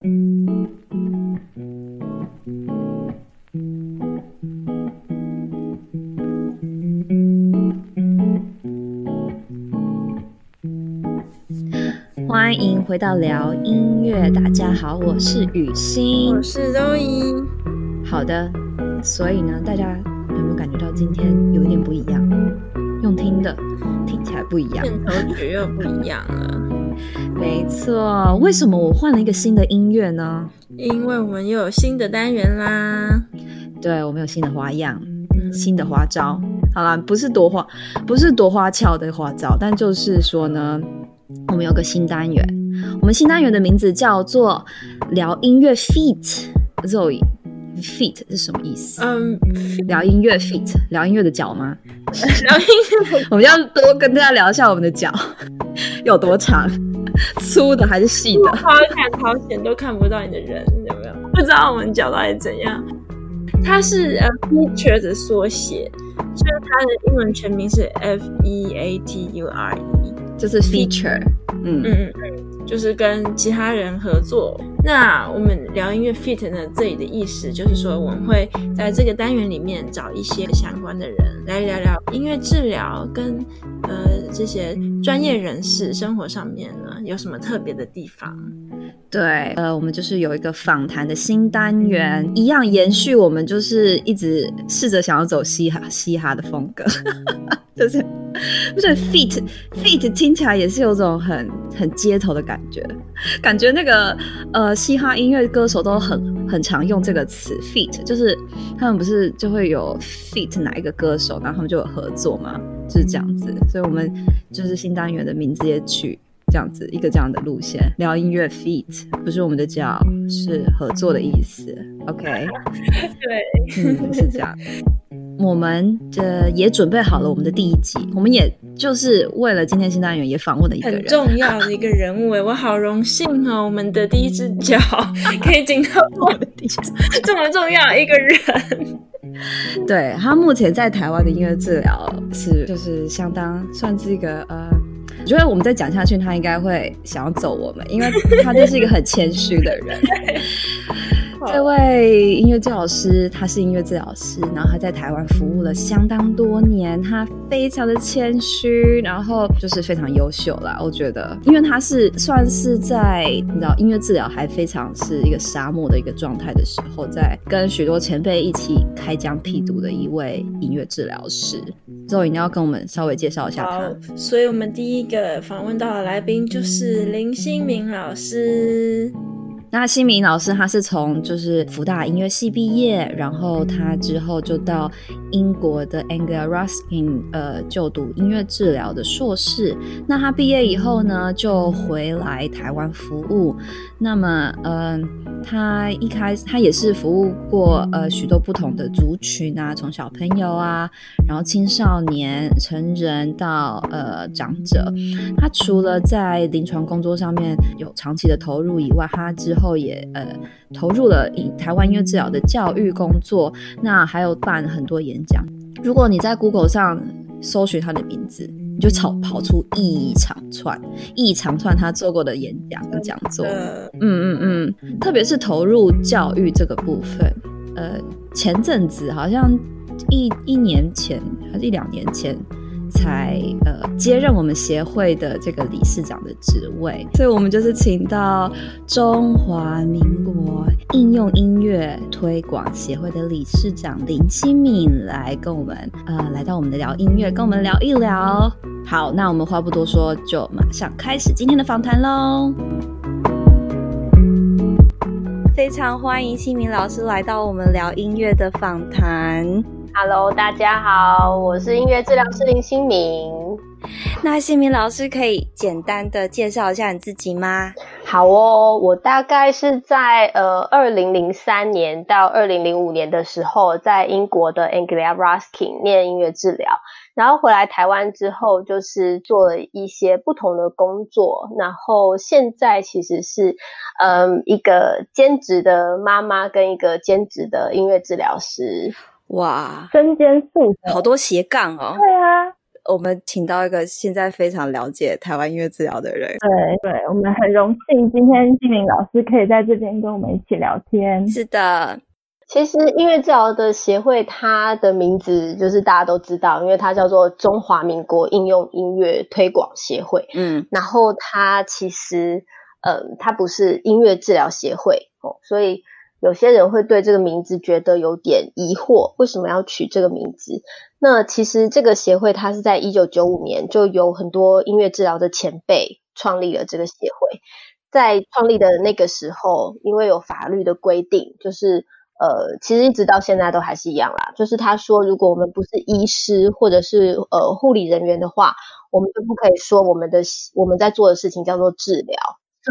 欢迎回到聊音乐，大家好，我是雨欣，我是周怡。好的，所以呢，大家有没有感觉到今天有一点不一样？用听的听起来不一样，片头曲又不一样了。没错，为什么我换了一个新的音乐呢？因为我们又有新的单元啦。对，我们有新的花样，新的花招。好啦，不是多花，不是多花俏的花招，但就是说呢，我们有个新单元。我们新单元的名字叫做聊音乐 feat. Zoe。Feet 是什么意思？嗯，聊音乐 feet，聊音乐的脚吗？聊音乐，我们要多跟大家聊一下我们的脚 有多长，粗的还是细的？好看好险都看不到你的人，有没有？不知道我们脚到底怎样？它是呃 feature 的缩写，所以它的英文全名是 F E A T U R E，就是 feature。嗯嗯嗯，就是跟其他人合作。那我们聊音乐 feat 呢？这里的意思就是说，我们会在这个单元里面找一些相关的人来聊聊音乐治疗跟呃这些专业人士生活上面呢有什么特别的地方。对，呃，我们就是有一个访谈的新单元，一样延续我们就是一直试着想要走嘻哈嘻哈的风格，就是不是 feat feat 听起来也是有种很很街头的感觉，感觉那个呃嘻哈音乐歌手都很很常用这个词 feat，就是他们不是就会有 feat 哪一个歌手，然后他们就有合作嘛，就是这样子，所以我们就是新单元的名字也取。这样子一个这样的路线，聊音乐 feat 不是我们的叫，是合作的意思。OK，对，嗯，是这样。我们这也准备好了我们的第一集，我们也就是为了今天新单元也访问了一个人，很重要的一个人物哎，我好荣幸哦，我们的第一只脚可以进到我的第一只这么重要一个人。对，他目前在台湾的音乐治疗是就是相当算是一个呃。我觉得我们再讲下去，他应该会想要走我们，因为他就是一个很谦虚的人。这位音乐治疗师，他是音乐治疗师，然后他在台湾服务了相当多年，他非常的谦虚，然后就是非常优秀啦。我觉得，因为他是算是在你知道音乐治疗还非常是一个沙漠的一个状态的时候，在跟许多前辈一起开疆辟土的一位音乐治疗师。之后一定要跟我们稍微介绍一下他。所以我们第一个访问到的来宾就是林新明老师。那新明老师他是从就是福大音乐系毕业，然后他之后就到英国的 Anglia Ruskin 呃就读音乐治疗的硕士。那他毕业以后呢，就回来台湾服务。那么，嗯、他一开始他也是服务过呃许多不同的族群啊，从小朋友啊，然后青少年、成人到呃长者。他除了在临床工作上面有长期的投入以外，他之后也呃投入了以台湾音乐治疗的教育工作，那还有办很多演讲。如果你在 Google 上搜寻他的名字，你就跑跑出一长串一长串他做过的演讲跟讲座。嗯嗯嗯，特别是投入教育这个部分，呃，前阵子好像一一年前还是一两年前。才呃接任我们协会的这个理事长的职位，所以我们就是请到中华民国应用音乐推广协会的理事长林新敏来跟我们呃来到我们的聊音乐，跟我们聊一聊。好，那我们话不多说，就马上开始今天的访谈喽。非常欢迎新明老师来到我们聊音乐的访谈。Hello，大家好，我是音乐治疗师林新明。那新明老师可以简单的介绍一下你自己吗？好哦，我大概是在呃二零零三年到二零零五年的时候，在英国的 Anglia Ruskin 念音乐治疗，然后回来台湾之后，就是做了一些不同的工作，然后现在其实是嗯、呃、一个兼职的妈妈跟一个兼职的音乐治疗师。哇，身兼数职，好多斜杠哦。对啊，我们请到一个现在非常了解台湾音乐治疗的人。对对，我们很荣幸今天纪明老师可以在这边跟我们一起聊天。是的。其实音乐治疗的协会，它的名字就是大家都知道，因为它叫做中华民国应用音乐推广协会。嗯，然后它其实，嗯，它不是音乐治疗协会哦，所以有些人会对这个名字觉得有点疑惑，为什么要取这个名字？那其实这个协会它是在一九九五年就有很多音乐治疗的前辈创立了这个协会，在创立的那个时候，因为有法律的规定，就是。呃，其实一直到现在都还是一样啦。就是他说，如果我们不是医师或者是呃护理人员的话，我们就不可以说我们的我们在做的事情叫做治疗。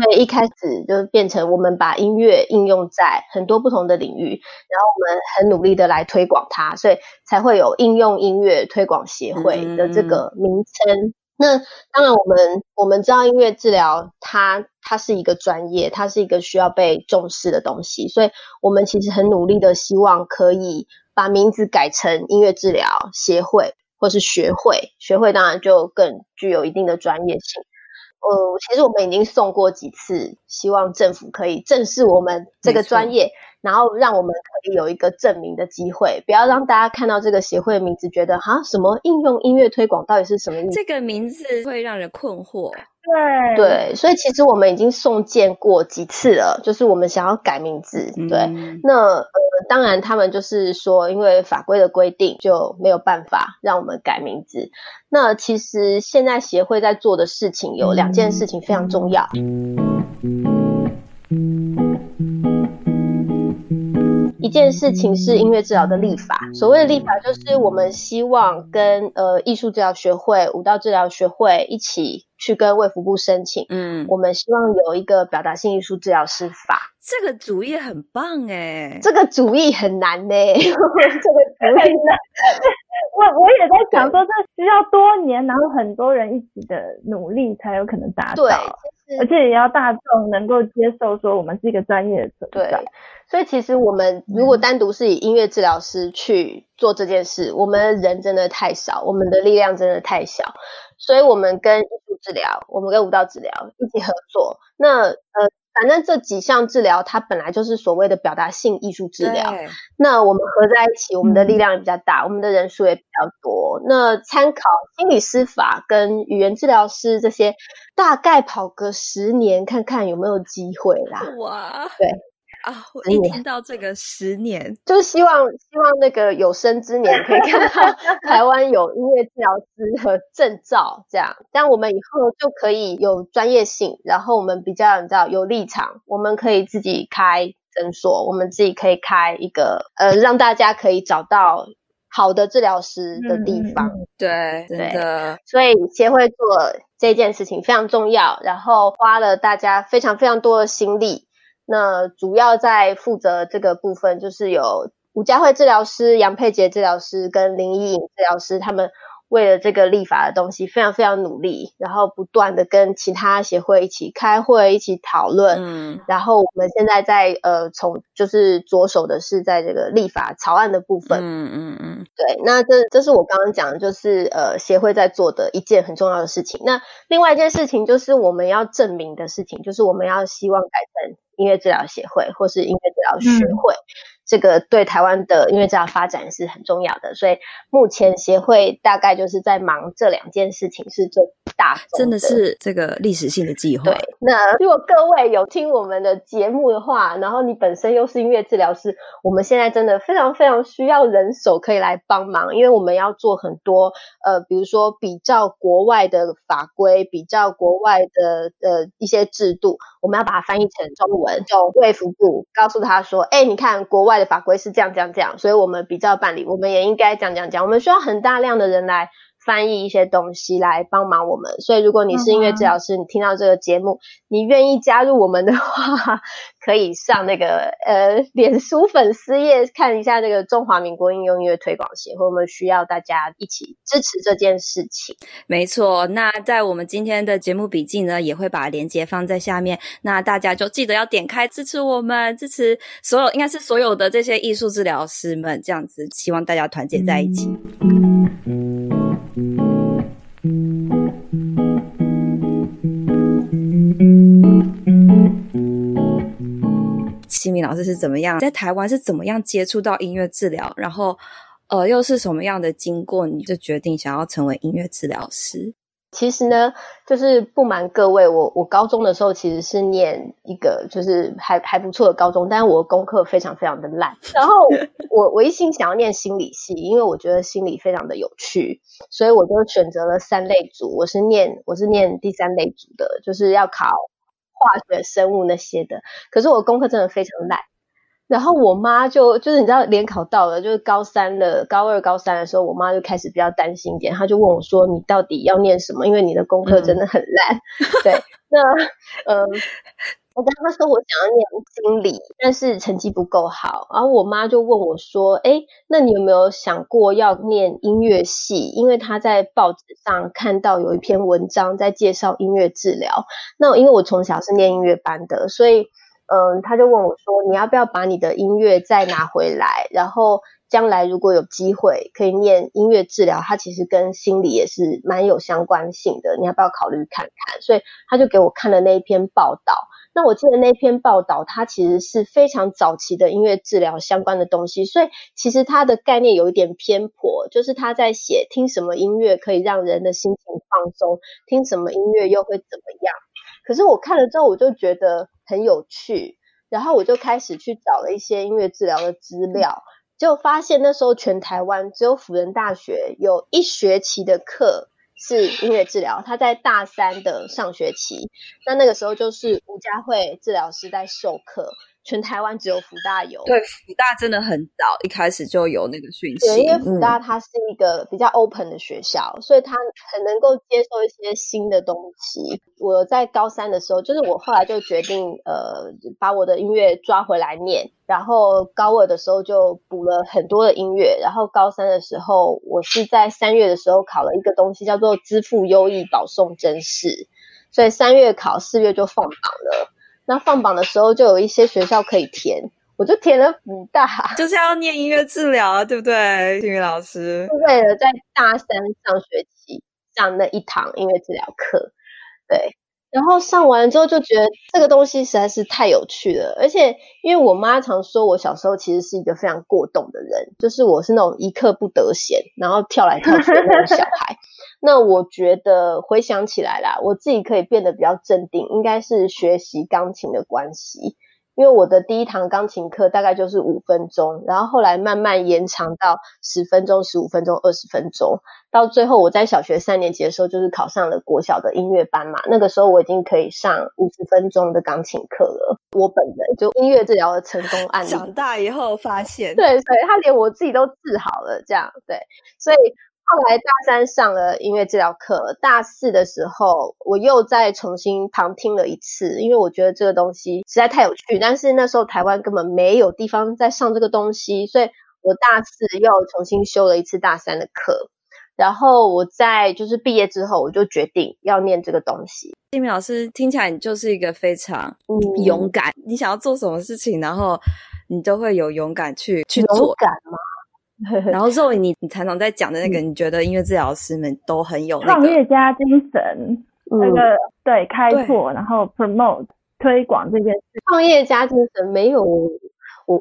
所以一开始就变成我们把音乐应用在很多不同的领域，然后我们很努力的来推广它，所以才会有应用音乐推广协会的这个名称。嗯那当然，我们我们知道音乐治疗它它是一个专业，它是一个需要被重视的东西，所以我们其实很努力的希望可以把名字改成音乐治疗协会或是学会，学会当然就更具有一定的专业性。呃，其实我们已经送过几次，希望政府可以正视我们这个专业。然后让我们可以有一个证明的机会，不要让大家看到这个协会的名字，觉得哈什么应用音乐推广到底是什么意思？这个名字会让人困惑。对对，所以其实我们已经送件过几次了，就是我们想要改名字。嗯、对，那呃当然他们就是说，因为法规的规定就没有办法让我们改名字。那其实现在协会在做的事情有两件事情非常重要。嗯一件事情是音乐治疗的立法。所谓的立法，就是我们希望跟呃艺术治疗学会、舞蹈治疗学会一起去跟卫福部申请。嗯，我们希望有一个表达性艺术治疗师法。这个主意很棒哎，这个主意很难呢。这个主意呢，我我也在想说，这需要多年，然后很多人一起的努力才有可能达到。对。而且也要大众能够接受，说我们是一个专业的存在。对，所以其实我们如果单独是以音乐治疗师去做这件事，嗯，我们人真的太少，我们的力量真的太小，所以我们跟艺术治疗，我们跟舞蹈治疗一起合作。那呃。反正这几项治疗，它本来就是所谓的表达性艺术治疗。那我们合在一起，我们的力量也比较大，嗯、我们的人数也比较多。那参考心理师法跟语言治疗师这些，大概跑个十年，看看有没有机会啦。哇，对。啊！我一听到这个十年，就希望希望那个有生之年可以看到 台湾有音乐治疗师和证照，这样，这样我们以后就可以有专业性，然后我们比较你知道有立场，我们可以自己开诊所，我们自己可以开一个呃，让大家可以找到好的治疗师的地方。嗯、对，真的。所以协会做这件事情非常重要，然后花了大家非常非常多的心力。那主要在负责这个部分，就是有吴佳慧治疗师、杨佩杰治疗师跟林依颖治疗师，他们为了这个立法的东西非常非常努力，然后不断的跟其他协会一起开会、一起讨论。嗯，然后我们现在在呃，从就是着手的是在这个立法草案的部分。嗯嗯嗯，对，那这这是我刚刚讲的，就是呃协会在做的一件很重要的事情。那另外一件事情就是我们要证明的事情，就是我们要希望改成。音乐治疗协会或是音乐治疗学会，嗯，这个对台湾的音乐治疗发展是很重要的。所以目前协会大概就是在忙这两件事情，是最大的，真的是这个历史性的计划。对，那如果各位有听我们的节目的话，然后你本身又是音乐治疗师，我们现在真的非常非常需要人手可以来帮忙，因为我们要做很多呃，比如说比较国外的法规，比较国外的呃一些制度，我们要把它翻译成中文。就卫福部告诉他说：“哎，你看国外法规是这样这样这样，所以我们比较办理，我们也应该这样这样讲。我们需要很大量的人来。”翻译一些东西来帮忙我们，所以如果你是音乐治疗师，嗯，你听到这个节目，你愿意加入我们的话，可以上那个呃 脸书粉丝页看一下这个中华民国应用音乐推广协会，我们需要大家一起支持这件事情。没错，那在我们今天的节目笔记呢，也会把链接放在下面，那大家就记得要点开支持我们，支持所有应该是所有的这些艺术治疗师们，这样子，希望大家团结在一起。嗯希明老师是怎么样在台湾是怎么样接触到音乐治疗，然后呃又是什么样的经过，你就决定想要成为音乐治疗师？其实呢，就是不瞒各位，我我高中的时候其实是念一个就是还还不错的高中，但是我功课非常非常的烂。然后 我我一心想要念心理系，因为我觉得心理非常的有趣，所以我就选择了三类组。我是念我是念第三类组的，就是要考化学、生物那些的。可是我功课真的非常烂。然后我妈就就是你知道联考到了，就是高三了，高二、高三的时候，我妈就开始比较担心一点，她就问我说：“你到底要念什么？因为你的功课真的很烂。嗯 ”对，那嗯，我跟她说我想要念心理，但是成绩不够好。然后我妈就问我说：“哎，那你有没有想过要念音乐系？因为她在报纸上看到有一篇文章在介绍音乐治疗。那因为我从小是念音乐班的，所以。”嗯，他就问我说：“你要不要把你的音乐再拿回来？然后将来如果有机会可以念音乐治疗，它其实跟心理也是蛮有相关性的。你要不要考虑看看？”所以他就给我看了那一篇报道。那我记得那篇报道，它其实是非常早期的音乐治疗相关的东西，所以其实它的概念有一点偏颇，就是他在写听什么音乐可以让人的心情放松，听什么音乐又会怎么样。可是我看了之后，我就觉得。很有趣，然后我就开始去找了一些音乐治疗的资料，就发现那时候全台湾只有辅仁大学有一学期的课是音乐治疗，他在大三的上学期，那那个时候就是吴佳慧治疗师在授课。全台湾只有福大有，对，福大真的很早一开始就有那个讯息。对，因为福大它是一个比较 open 的学校，嗯、所以它很能够接受一些新的东西。我在高三的时候，就是我后来就决定，呃，把我的音乐抓回来念，然后高二的时候就补了很多的音乐，然后高三的时候，我是在三月的时候考了一个东西，叫做支付优异保送真试，所以三月考，四月就放榜了。那放榜的时候就有一些学校可以填，我就填了福大，就是要念音乐治疗啊，对不对，幸云老师？是为了在大三上学期上那一堂音乐治疗课，对。然后上完之后就觉得这个东西实在是太有趣了，而且因为我妈常说我小时候其实是一个非常过动的人，就是我是那种一刻不得闲，然后跳来跳去的那种小孩。那我觉得回想起来啦，我自己可以变得比较镇定，应该是学习钢琴的关系。因为我的第一堂钢琴课大概就是五分钟，然后后来慢慢延长到十分钟、十五分钟、二十分钟，到最后我在小学三年级的时候就是考上了国小的音乐班嘛。那个时候我已经可以上五十分钟的钢琴课了。我本人就音乐治疗的成功案例。长大以后发现，对所以，他连我自己都治好了，这样对，所以。后来大三上了音乐治疗课，大四的时候我又再重新旁听了一次，因为我觉得这个东西实在太有趣。但是那时候台湾根本没有地方在上这个东西，所以我大四又重新修了一次大三的课。然后我在就是毕业之后，我就决定要念这个东西。金明老师听起来你就是一个非常勇敢，嗯、你想要做什么事情，然后你都会有勇敢去去做。勇敢吗？然后作为你你常常在讲的那个，你觉得音乐治疗师们都很有那个创业家精神，嗯、那个对开拓，然后 promote 推广这件事。创业家精神没有我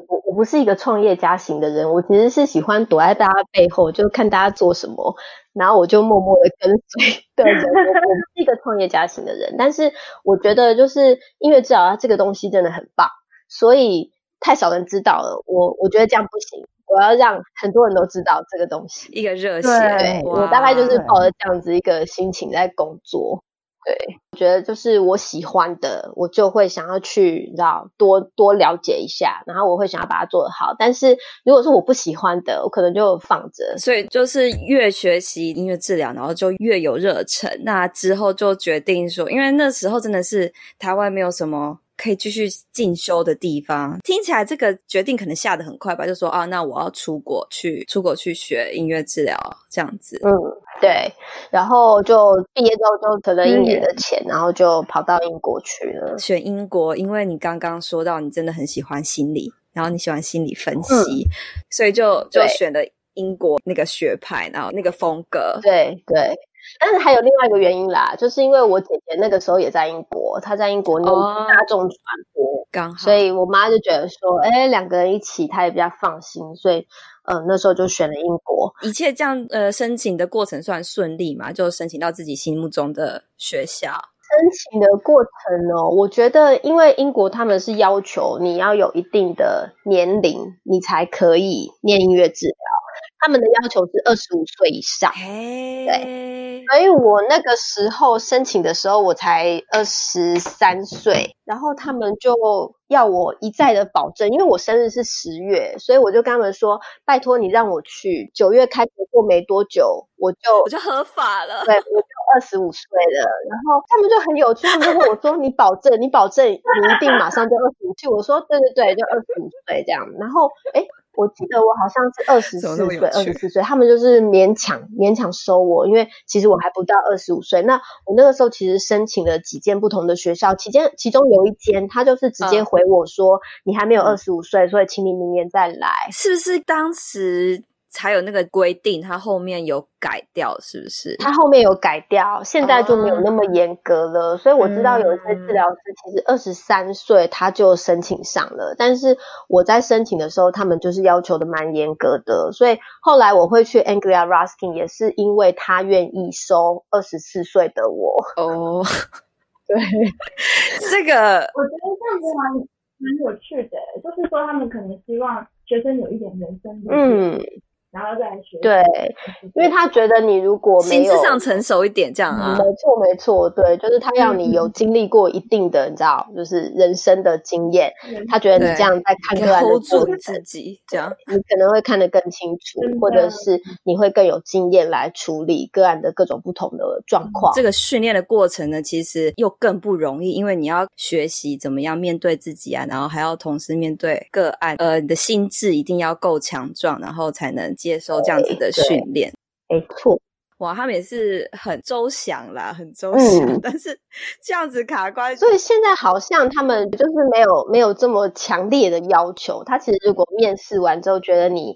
我我不是一个创业家型的人，我其实是喜欢躲在大家背后，就看大家做什么，然后我就默默的跟随。对，对，对，我不是一个创业家型的人，但是我觉得就是音乐治疗这个东西真的很棒，所以太少人知道了，我我觉得这样不行。我要让很多人都知道这个东西，一个热血。对，我大概就是抱着这样子一个心情在工作。对，我觉得就是我喜欢的，我就会想要去，你知道，多多了解一下，然后我会想要把它做得好。但是如果是我不喜欢的，我可能就放着。所以就是越学习音乐治疗，然后就越有热忱。那之后就决定说，因为那时候真的是台湾没有什么。可以继续进修的地方，听起来这个决定可能下得很快吧？就说啊，那我要出国去，出国去学音乐治疗这样子。嗯，对。然后就毕业之后就存了一年的钱，嗯、然后就跑到英国去了。选英国，因为你刚刚说到你真的很喜欢心理，然后你喜欢心理分析，嗯、所以就就选了英国那个学派，然后那个风格。对对。但是还有另外一个原因啦，就是因为我姐姐那个时候也在英国，她在英国念大众传播，刚好，所以我妈就觉得说，哎，两个人一起，她也比较放心，所以，嗯、呃，那时候就选了英国。一切这样，呃，申请的过程算顺利嘛？就申请到自己心目中的学校。申请的过程哦，我觉得，因为英国他们是要求你要有一定的年龄，你才可以念音乐治疗。他们的要求是二十五岁以上。对，所以我那个时候申请的时候，我才二十三岁，然后他们就要我一再的保证，因为我生日是十月，所以我就跟他们说，拜托你让我去九月开学过没多久，我就我就合法了。对，我就二十五岁了。然后他们就很有趣，他们就问我说：“你保证？你保证你一定马上就二十五岁？”我说：“对对对，就二十五岁这样。”然后诶我记得我好像是二十四岁，二十四岁，他们就是勉强勉强收我，因为其实我还不到二十五岁。那我那个时候其实申请了几间不同的学校，其间其中有一间，他就是直接回我说，嗯、你还没有二十五岁，所以请你明年再来。是不是当时？才有那个规定，他后面有改掉，是不是？他后面有改掉，现在就没有那么严格了。Oh. 所以我知道有一些治疗师其实二十三岁他就申请上了，但是我在申请的时候，他们就是要求的蛮严格的。所以后来我会去 Anglia Ruskin，也是因为他愿意收二十四岁的我。哦，oh. 对，这个我觉得这样子蛮蛮有趣的，就是说他们可能希望学生有一点人生的嗯。然后再学，对，因为他觉得你如果没有心智上成熟一点，这样啊，没错没错，对，就是他要你有经历过一定的，嗯、你知道，就是人生的经验，嗯、他觉得你这样在看个案的时候自己这样，你可能会看得更清楚，嗯、或者是你会更有经验来处理个案的各种不同的状况。这个训练的过程呢，其实又更不容易，因为你要学习怎么样面对自己啊，然后还要同时面对个案，呃，你的心智一定要够强壮，然后才能。接受这样子的训练，没错，哇，他们也是很周详啦，很周详，嗯、但是 这样子卡关，所以现在好像他们就是没有没有这么强烈的要求。他其实如果面试完之后觉得你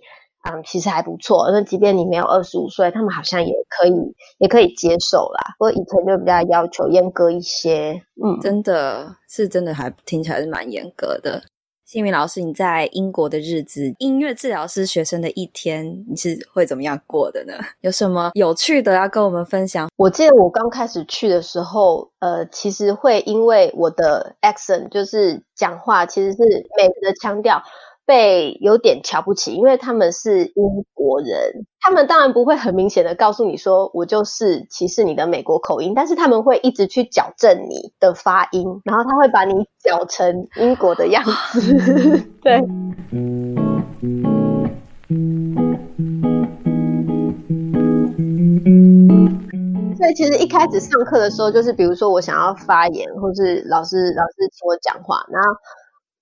嗯其实还不错，那即便你没有二十五岁，他们好像也可以也可以接受啦。不过以前就比较要求严格一些，嗯，真的是真的还听起来是蛮严格的。幸运老师，你在英国的日子，音乐治疗师学生的一天，你是会怎么样过的呢？有什么有趣的要跟我们分享？我记得我刚开始去的时候，呃，其实会因为我的 accent，就是讲话其实是美的腔调。被有点瞧不起，因为他们是英国人，他们当然不会很明显的告诉你说我就是歧视你的美国口音，但是他们会一直去矫正你的发音，然后他会把你矫成英国的样子。对，所以其实一开始上课的时候，就是比如说我想要发言，或是老师老师请我讲话，然后。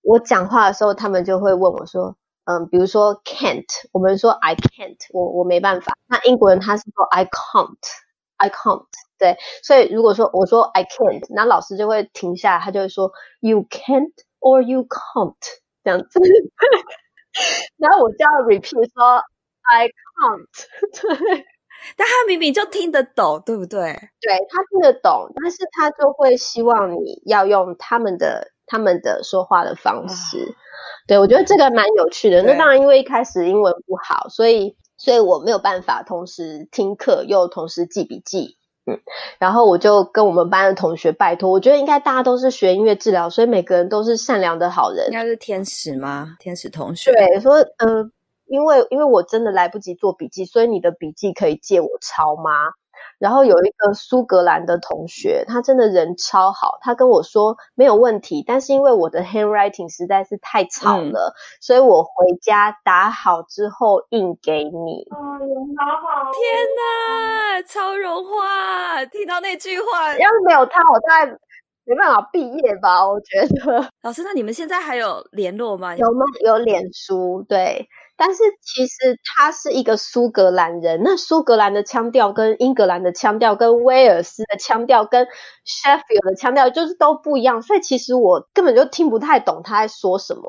我讲话的时候，他们就会问我说：“嗯，比如说 can't，我们说 I can't，我我没办法。那英国人他是说 I can't，I can't，对。所以如果说我说 I can't，那老师就会停下来，他就会说 You can't or you can't 这样子。然后我就要 repeat 说 I can't，对。但他明明就听得懂，对不对？对，他听得懂，但是他就会希望你要用他们的。他们的说话的方式，啊、对，我觉得这个蛮有趣的。那当然，因为一开始英文不好，所以所以我没有办法同时听课又同时记笔记。嗯，然后我就跟我们班的同学拜托，我觉得应该大家都是学音乐治疗，所以每个人都是善良的好人。应该是天使吗？天使同学。对，说嗯、呃，因为因为我真的来不及做笔记，所以你的笔记可以借我抄吗？然后有一个苏格兰的同学，他真的人超好，他跟我说没有问题，但是因为我的 handwriting 实在是太吵了，嗯、所以我回家打好之后印给你。哦，人好好！天哪，超融化！听到那句话，要是没有他，我大概没办法毕业吧？我觉得。老师，那你们现在还有联络吗？有吗？有脸书，对。但是其实他是一个苏格兰人，那苏格兰的腔调跟英格兰的腔调，跟威尔斯的腔调，跟 Sheffield 的腔调就是都不一样，所以其实我根本就听不太懂他在说什么，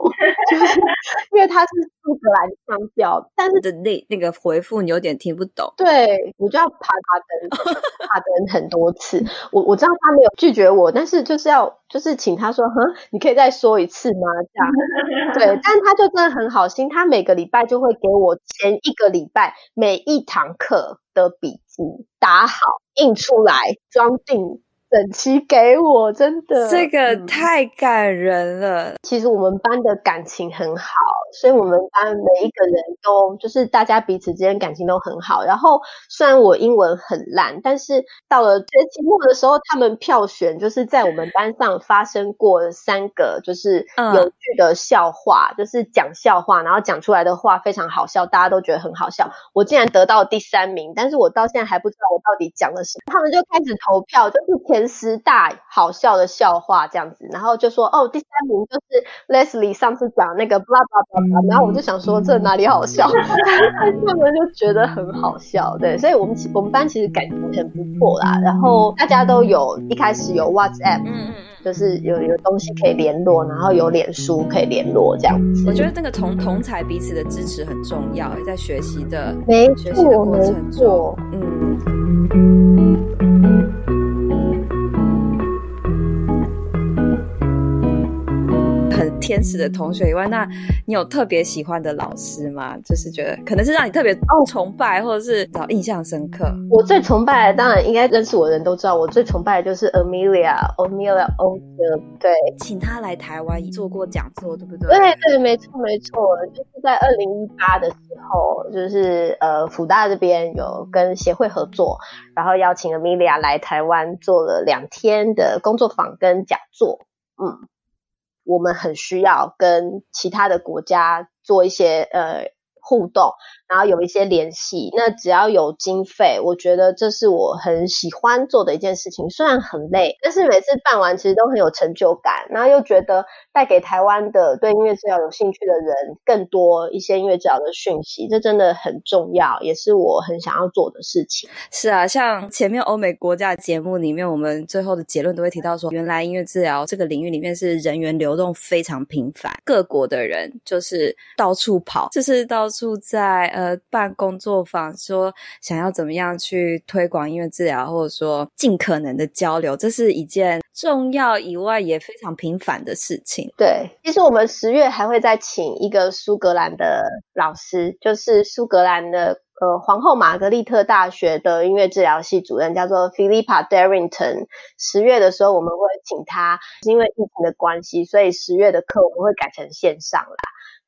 就是 因为他是苏格兰腔调，但是的那那个回复你有点听不懂，对，我就要爬爬登，爬登很多次，我我知道他没有拒绝我，但是就是要就是请他说，哼，你可以再说一次吗？这样，对，但他就真的很好心，他每个礼拜他就会给我前一个礼拜每一堂课的笔记打好印出来装订。整齐给我，真的，这个太感人了。嗯，其实我们班的感情很好，所以我们班每一个人都就是大家彼此之间感情都很好。然后虽然我英文很烂，但是到了学期末的时候，他们票选就是在我们班上发生过三个就是有趣的笑话，嗯、就是讲笑话，然后讲出来的话非常好笑，大家都觉得很好笑。我竟然得到第三名，但是我到现在还不知道我到底讲了什么。他们就开始投票，就是前。十大好笑的笑话这样子，然后就说哦，第三名就是 Leslie 上次讲那个 blah blah blah blah，然后我就想说这哪里好笑，他们就觉得很好笑，对，所以我们我们班其实感情很不错啦，然后大家都有一开始有 WhatsApp，就是有有东西可以联络，然后有脸书可以联络这样子。我觉得那个同同侪彼此的支持很重要，在学习的没错没错，嗯。天使的同学以外，那你有特别喜欢的老师吗？就是觉得可能是让你特别崇拜，或者是找印象深刻。我最崇拜的，当然应该认识我的人都知道，我最崇拜的就是 Amelia，Amelia Oldfield。对，请他来台湾做过讲座，对不对？对对，没错没错，就是在二零一八的时候，就是呃，福大这边有跟协会合作，然后邀请 Amelia 来台湾做了两天的工作坊跟讲座。嗯。我们很需要跟其他的国家做一些呃互动。然后有一些联系，那只要有经费，我觉得这是我很喜欢做的一件事情。虽然很累，但是每次办完其实都很有成就感。然后又觉得带给台湾的对音乐治疗有兴趣的人更多一些音乐治疗的讯息，这真的很重要，也是我很想要做的事情。是啊，像前面欧美国家的节目里面，我们最后的结论都会提到说，原来音乐治疗这个领域里面是人员流动非常频繁，各国的人就是到处跑，就是到处在。呃办工作坊，说想要怎么样去推广音乐治疗，或者说尽可能的交流，这是一件重要以外也非常平凡的事情。对，其实我们十月还会再请一个苏格兰的老师，就是苏格兰的呃皇后玛格丽特大学的音乐治疗系主任，叫做 Philippa Darrington。十月的时候我们会请他，因为疫情的关系，所以十月的课我们会改成线上啦。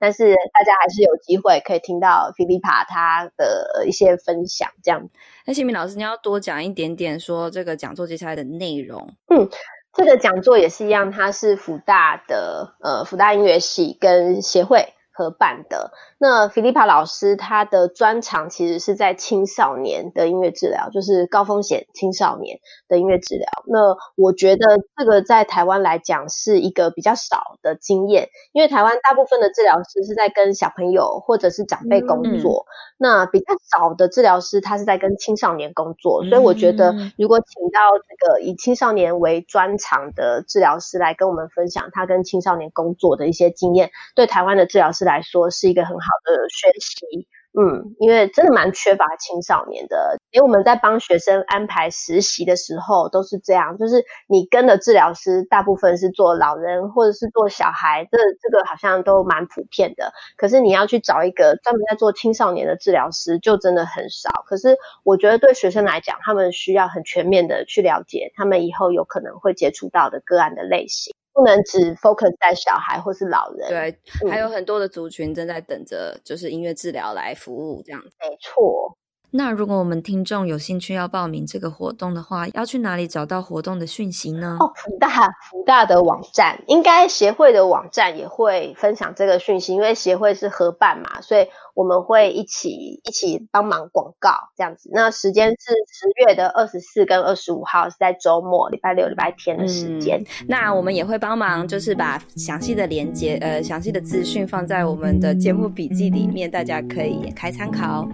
但是大家还是有机会可以听到 Philippa 他的一些分享，这样。那新民老师，你要多讲一点点，说这个讲座接下来的内容。嗯，这个讲座也是一样，它是福大的呃福大音乐系跟协会合办的。那 Philippa 老师他的专长其实是在青少年的音乐治疗，就是高风险青少年的音乐治疗。那我觉得这个在台湾来讲是一个比较少的经验，因为台湾大部分的治疗师是在跟小朋友或者是长辈工作，嗯、那比较少的治疗师他是在跟青少年工作。所以我觉得如果请到这个以青少年为专长的治疗师来跟我们分享他跟青少年工作的一些经验，对台湾的治疗师来说是一个很好的学习，嗯，因为真的蛮缺乏青少年的。因为我们在帮学生安排实习的时候都是这样，就是你跟的治疗师大部分是做老人或者是做小孩，这这个好像都蛮普遍的。可是你要去找一个专门在做青少年的治疗师，就真的很少。可是我觉得对学生来讲，他们需要很全面的去了解他们以后有可能会接触到的个案的类型。不能只 focus 在小孩或是老人，对，嗯、还有很多的族群正在等着，就是音乐治疗来服务这样子。没错，那如果我们听众有兴趣要报名这个活动的话，要去哪里找到活动的讯息呢？哦，福大福大的网站，应该协会的网站也会分享这个讯息，因为协会是合办嘛，所以我们会一起一起帮忙广告这样子。那时间是十月的二十四跟二十五号，是在周末，礼拜六、礼拜天的时间。嗯，那我们也会帮忙，就是把详细的连接呃详细的资讯放在我们的节目笔记里面，大家可以也开参考。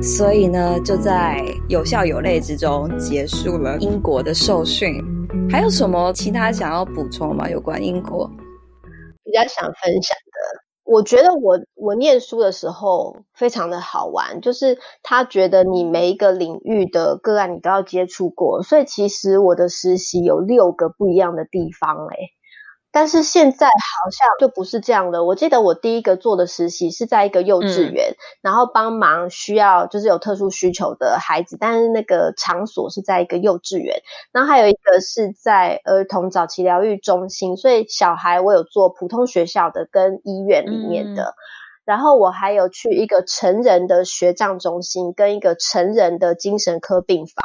所以呢，就在有笑有泪之中结束了英国的受训。还有什么其他想要补充吗？有关英国比较想分享的，我觉得我我念书的时候非常的好玩，就是他觉得你每一个领域的个案你都要接触过，所以其实我的实习有六个不一样的地方诶、但是现在好像就不是这样了。我记得我第一个做的实习是在一个幼稚园，嗯、然后帮忙需要就是有特殊需求的孩子，但是那个场所是在一个幼稚园。然后还有一个是在儿童早期疗愈中心，所以小孩我有做普通学校的跟医院里面的。嗯、然后我还有去一个成人的学障中心跟一个成人的精神科病房。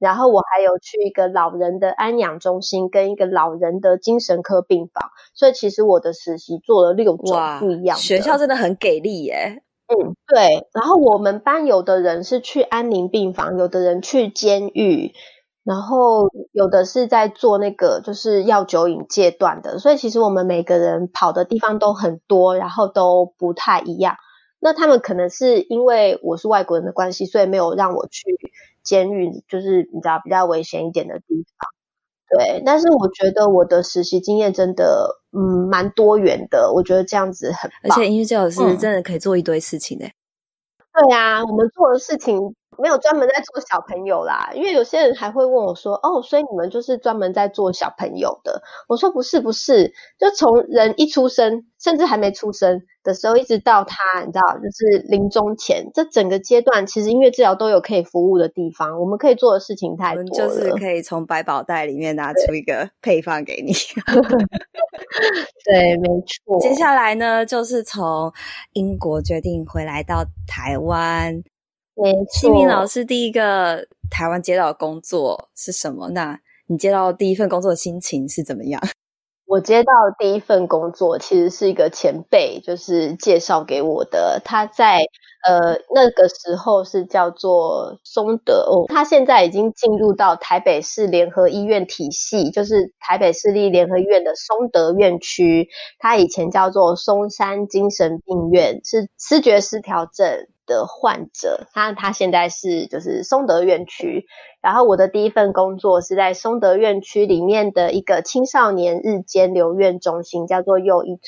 然后我还有去一个老人的安养中心，跟一个老人的精神科病房，所以其实我的实习做了六种不一样。学校真的很给力耶。嗯，对。然后我们班有的人是去安宁病房，有的人去监狱，然后有的是在做那个就是药酒瘾戒断的，所以其实我们每个人跑的地方都很多，然后都不太一样。那他们可能是因为我是外国人的关系，所以没有让我去。监狱就是你知道比较危险一点的地方，对。但是我觉得我的实习经验真的嗯蛮多元的，我觉得这样子很棒。而且音乐治疗师真的可以做一堆事情的。对啊，我们做的事情没有专门在做小朋友啦，因为有些人还会问我说：“哦，所以你们就是专门在做小朋友的？”我说：“不是，不是，就从人一出生，甚至还没出生。”的时候，一直到他，你知道，就是临终前，这整个阶段，其实音乐治疗都有可以服务的地方。我们可以做的事情太多了，就是可以从百宝袋里面拿出一个 配方给你。对，没 错。接下来呢，就是从英国决定回来到台湾。没错。希明老师第一个台湾接到的工作是什么？那你接到第一份工作的心情是怎么样？我接到第一份工作，其实是一个前辈，就是介绍给我的。他在呃那个时候是叫做松德哦，他现在已经进入到台北市联合医院体系，就是台北市立联合医院的松德院区。他以前叫做松山精神病院，是思觉失调症的患者，他他现在是就是松德院区，然后我的第一份工作是在松德院区里面的一个青少年日间留院中心，叫做又一村，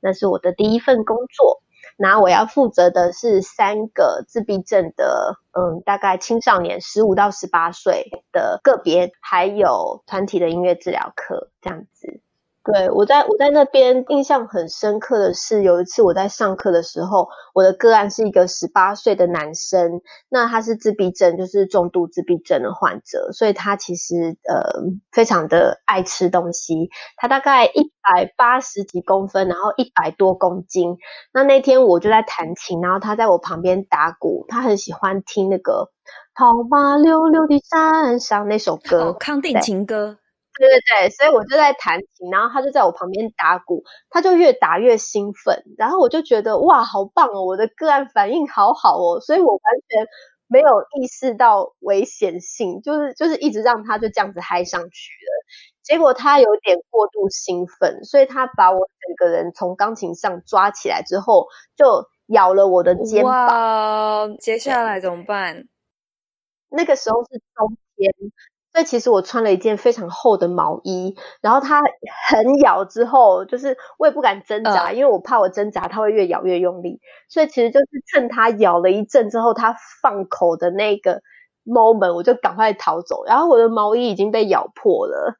那是我的第一份工作。那我要负责的是三个自闭症的，嗯，大概青少年十五到十八岁的个别，还有团体的音乐治疗课这样子。对，我在我在那边印象很深刻的是，有一次我在上课的时候，我的个案是一个十八岁的男生，那他是自闭症，就是重度自闭症的患者，所以他其实呃非常的爱吃东西，他大概一百八十几公分，然后一百多公斤。那那天我就在弹琴，然后他在我旁边打鼓，他很喜欢听那个跑马溜溜的山上那首歌，哦，康定情歌。对对对，所以我就在弹琴，然后他就在我旁边打鼓，他就越打越兴奋，然后我就觉得哇，好棒哦，我的个案反应好好哦，所以我完全没有意识到危险性，就是就是一直让他就这样子嗨上去了，结果他有点过度兴奋，所以他把我整个人从钢琴上抓起来之后，就咬了我的肩膀。哇，接下来怎么办？那个时候是冬天。所以其实我穿了一件非常厚的毛衣，然后它很咬之后，就是我也不敢挣扎，因为我怕我挣扎它会越咬越用力。所以其实就是趁它咬了一阵之后，它放口的那个 moment，我就赶快逃走。然后我的毛衣已经被咬破了，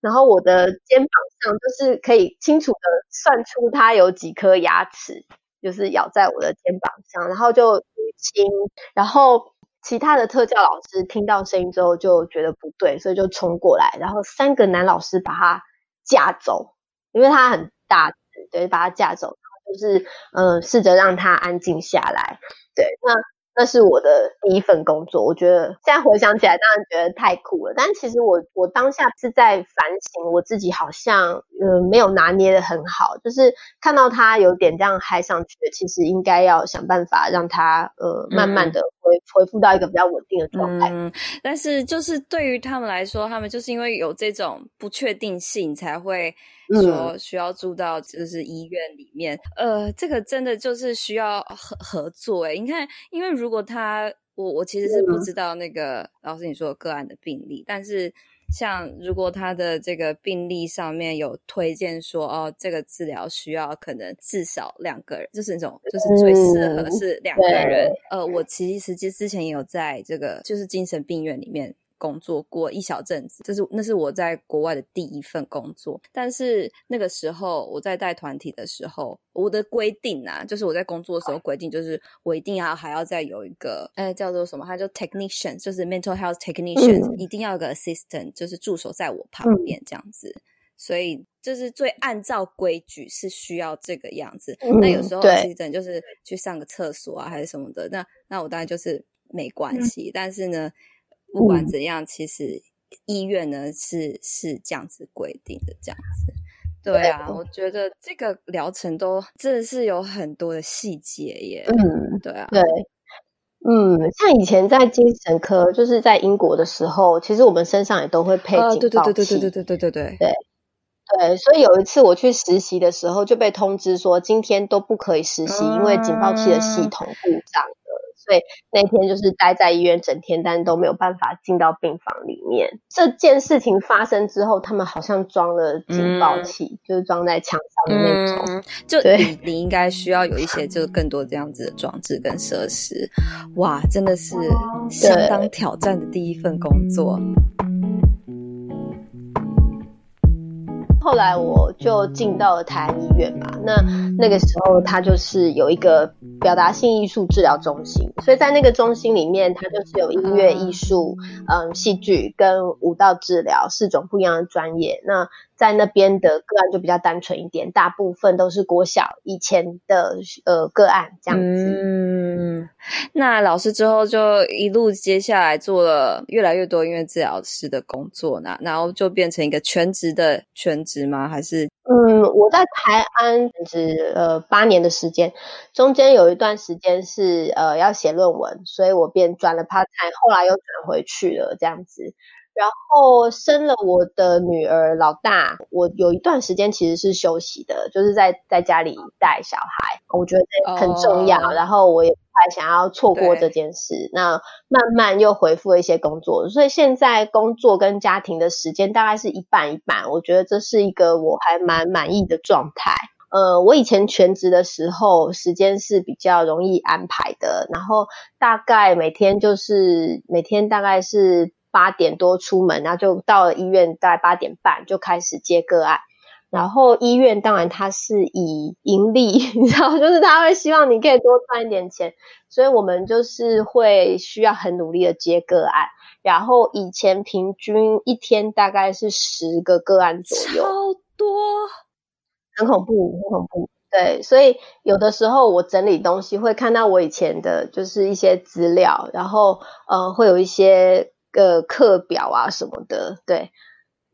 然后我的肩膀上就是可以清楚的算出它有几颗牙齿，就是咬在我的肩膀上，然后就淤青，然后。其他的特教老师听到声音之后就觉得不对，所以就冲过来，然后三个男老师把他架走，因为他很大，对，把他架走，就是嗯，试着让他安静下来，对，那。那是我的第一份工作，我觉得现在回想起来，当然觉得太酷了。但其实我我当下是在反省我自己，好像呃没有拿捏的很好，就是看到他有点这样嗨上去，其实应该要想办法让他呃慢慢的恢恢复到一个比较稳定的状态。嗯，但是就是对于他们来说，他们就是因为有这种不确定性，才会。说需要住到就是医院里面，嗯、呃，这个真的就是需要合合作诶。你看，因为如果他，我我其实是不知道那个、嗯、老师你说的个案的病例，但是像如果他的这个病例上面有推荐说，哦，这个治疗需要可能至少两个人，就是那种就是最适合是两个人。嗯、呃，我其实实际之前也有在这个就是精神病院里面。工作过一小阵子，这是那是我在国外的第一份工作。但是那个时候我在带团体的时候，我的规定啊，就是我在工作的时候规定，就是我一定要还要再有一个，哎，叫做什么？它叫 technician，就是 mental health technician，嗯，一定要有个 assistant，就是助手在我旁边这样子。嗯，所以就是最按照规矩是需要这个样子。嗯，那有时候 assistant 就是去上个厕所啊，还是什么的，那那我当然就是没关系。嗯，但是呢。不管怎样，其实医院呢是是这样子规定的，这样子。对啊，我觉得这个疗程都真的是有很多的细节耶。嗯，对啊，对，嗯，像以前在精神科，就是在英国的时候，其实我们身上也都会配警报器。对对对对对对对对对对对对，所以有一次我去实习的时候，就被通知说今天都不可以实习，因为警报器的系统故障。所以那天就是待在医院整天，但都没有办法进到病房里面。这件事情发生之后，他们好像装了警报器，嗯、就是装在墙上的那种。嗯、就你你应该需要有一些，就是更多这样子的装置跟设施。哇，真的是相当挑战的第一份工作。后来我就进到了台安医院嘛，那那个时候他就是有一个表达性艺术治疗中心，所以在那个中心里面，它就是有音乐、艺术、嗯，戏剧跟舞蹈治疗四种不一样的专业。那在那边的个案就比较单纯一点，大部分都是国小以前的呃个案这样子。嗯，那老师之后就一路接下来做了越来越多音乐治疗师的工作呢，然后就变成一个全职的全职吗？还是？嗯，我在台安只呃八年的时间，中间有一段时间是呃要写论文，所以我便转了 part time，后来又转回去了这样子。然后生了我的女儿老大，我有一段时间其实是休息的，就是在在家里带小孩，我觉得很重要。Oh. 然后我也不太想要错过这件事，那慢慢又回复了一些工作，所以现在工作跟家庭的时间大概是一半一半。我觉得这是一个我还蛮满意的状态。呃，我以前全职的时候，时间是比较容易安排的，然后大概每天就是每天大概是。八点多出门，然后就到了医院，大概八点半就开始接个案。然后医院当然它是以盈利，你知道，就是他会希望你可以多赚一点钱，所以我们就是会需要很努力的接个案。然后以前平均一天大概是十个个案左右，超多，很恐怖，很恐怖。对，所以有的时候我整理东西会看到我以前的就是一些资料，然后呃会有一些。个课表啊什么的，对，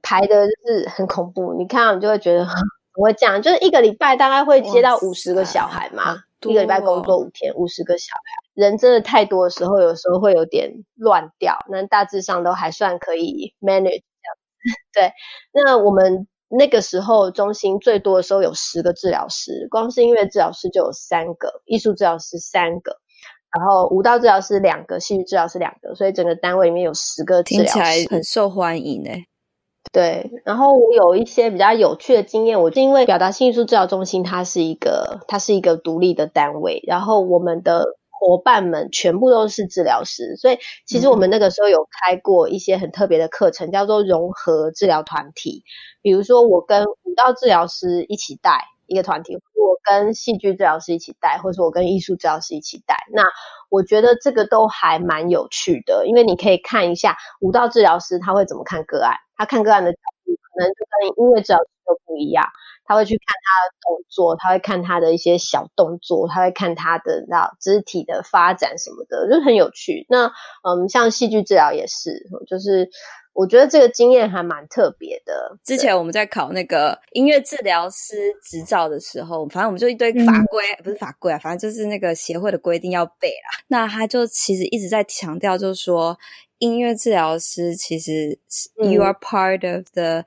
排的就是很恐怖。你看，你就会觉得，我会这样，就是一个礼拜大概会接到五十个小孩嘛，一个礼拜工作五天，五十个小孩，人真的太多的时候，有时候会有点乱掉。那大致上都还算可以 manage 这样。对，那我们那个时候中心最多的时候有十个治疗师，光是音乐治疗师就有三个，艺术治疗师三个。然后舞蹈治疗师两个，戏剧治疗师两个，所以整个单位里面有十个治疗师，听起来很受欢迎诶。对，然后我有一些比较有趣的经验，我是因为表达性艺术治疗中心它是一个它是一个独立的单位，然后我们的伙伴们全部都是治疗师，所以其实我们那个时候有开过一些很特别的课程，叫做融合治疗团体，比如说我跟舞蹈治疗师一起带。一个团体，我跟戏剧治疗师一起带，或者我跟艺术治疗师一起带。那我觉得这个都还蛮有趣的，因为你可以看一下舞蹈治疗师他会怎么看个案，他看个案的角度可能就跟音乐治疗师都不一样。他会去看他的动作，他会看他的一些小动作，他会看他的那肢体的发展什么的，就很有趣。那嗯，像戏剧治疗也是，就是。我觉得这个经验还蛮特别的。之前我们在考那个音乐治疗师执照的时候，反正我们就一堆法规，嗯、不是法规啊，反正就是那个协会的规定要背啦。那他就其实一直在强调，就是说音乐治疗师其实 you are part of the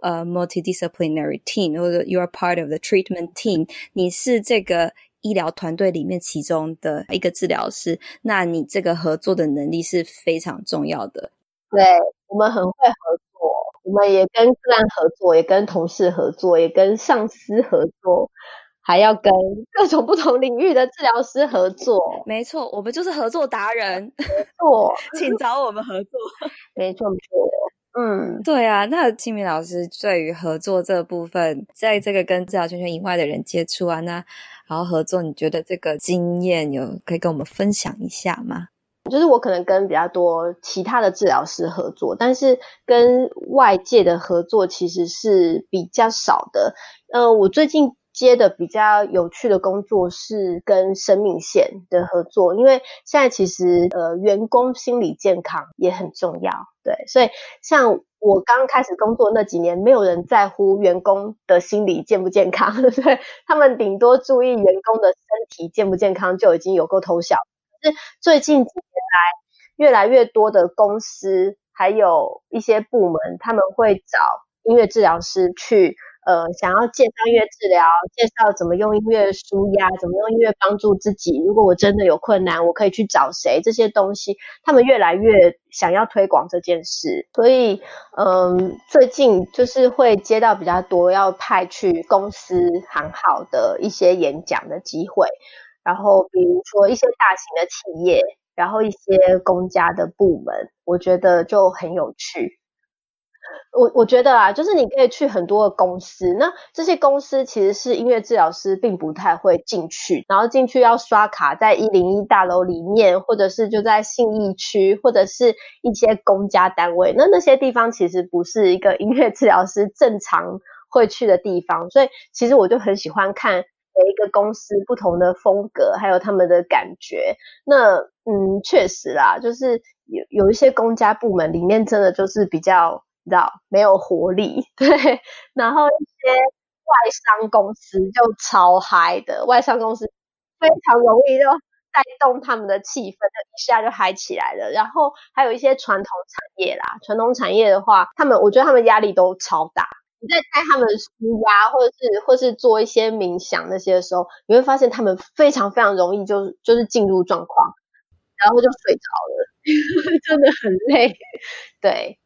呃、uh, multidisciplinary team，或者 you are part of the treatment team，你是这个医疗团队里面其中的一个治疗师，那你这个合作的能力是非常重要的。对。我们很会合作，我们也跟个案合作，也跟同事合作，也跟上司合作，还要跟各种不同领域的治疗师合作。没错，我们就是合作达人。没错，请找我们合作。没错，没错。嗯，对啊。那清明老师对于合作这部分，在这个跟治疗圈圈以外的人接触啊，那然后合作，你觉得这个经验有可以跟我们分享一下吗？就是我可能跟比较多其他的治疗师合作，但是跟外界的合作其实是比较少的。呃，我最近接的比较有趣的工作是跟生命线的合作，因为现在其实呃员工心理健康也很重要，对，所以像我刚开始工作那几年，没有人在乎员工的心理健不健康，对，他们顶多注意员工的身体健不健康就已经有够偷笑。是最近几年来，越来越多的公司还有一些部门，他们会找音乐治疗师去，呃，想要介绍音乐治疗，介绍怎么用音乐舒压，怎么用音乐帮助自己。如果我真的有困难，我可以去找谁？这些东西，他们越来越想要推广这件事。所以，嗯，最近就是会接到比较多要派去公司行号的一些演讲的机会。然后，比如说一些大型的企业，然后一些公家的部门，我觉得就很有趣。我我觉得啊，就是你可以去很多的公司，那这些公司其实是音乐治疗师并不太会进去，然后进去要刷卡，在一零一大楼里面，或者是就在信义区，或者是一些公家单位，那那些地方其实不是一个音乐治疗师正常会去的地方，所以其实我就很喜欢看。每一个公司不同的风格，还有他们的感觉。那嗯，确实啦，就是有有一些公家部门里面真的就是比较，你知道，没有活力。对，然后一些外商公司就超嗨的，外商公司非常容易就带动他们的气氛，就一下就嗨起来了。然后还有一些传统产业啦，传统产业的话，他们我觉得他们压力都超大。你在带他们舒压，或者是或是做一些冥想那些的时候，你会发现他们非常非常容易就就是进入状况，然后就睡着了，真的很累。对，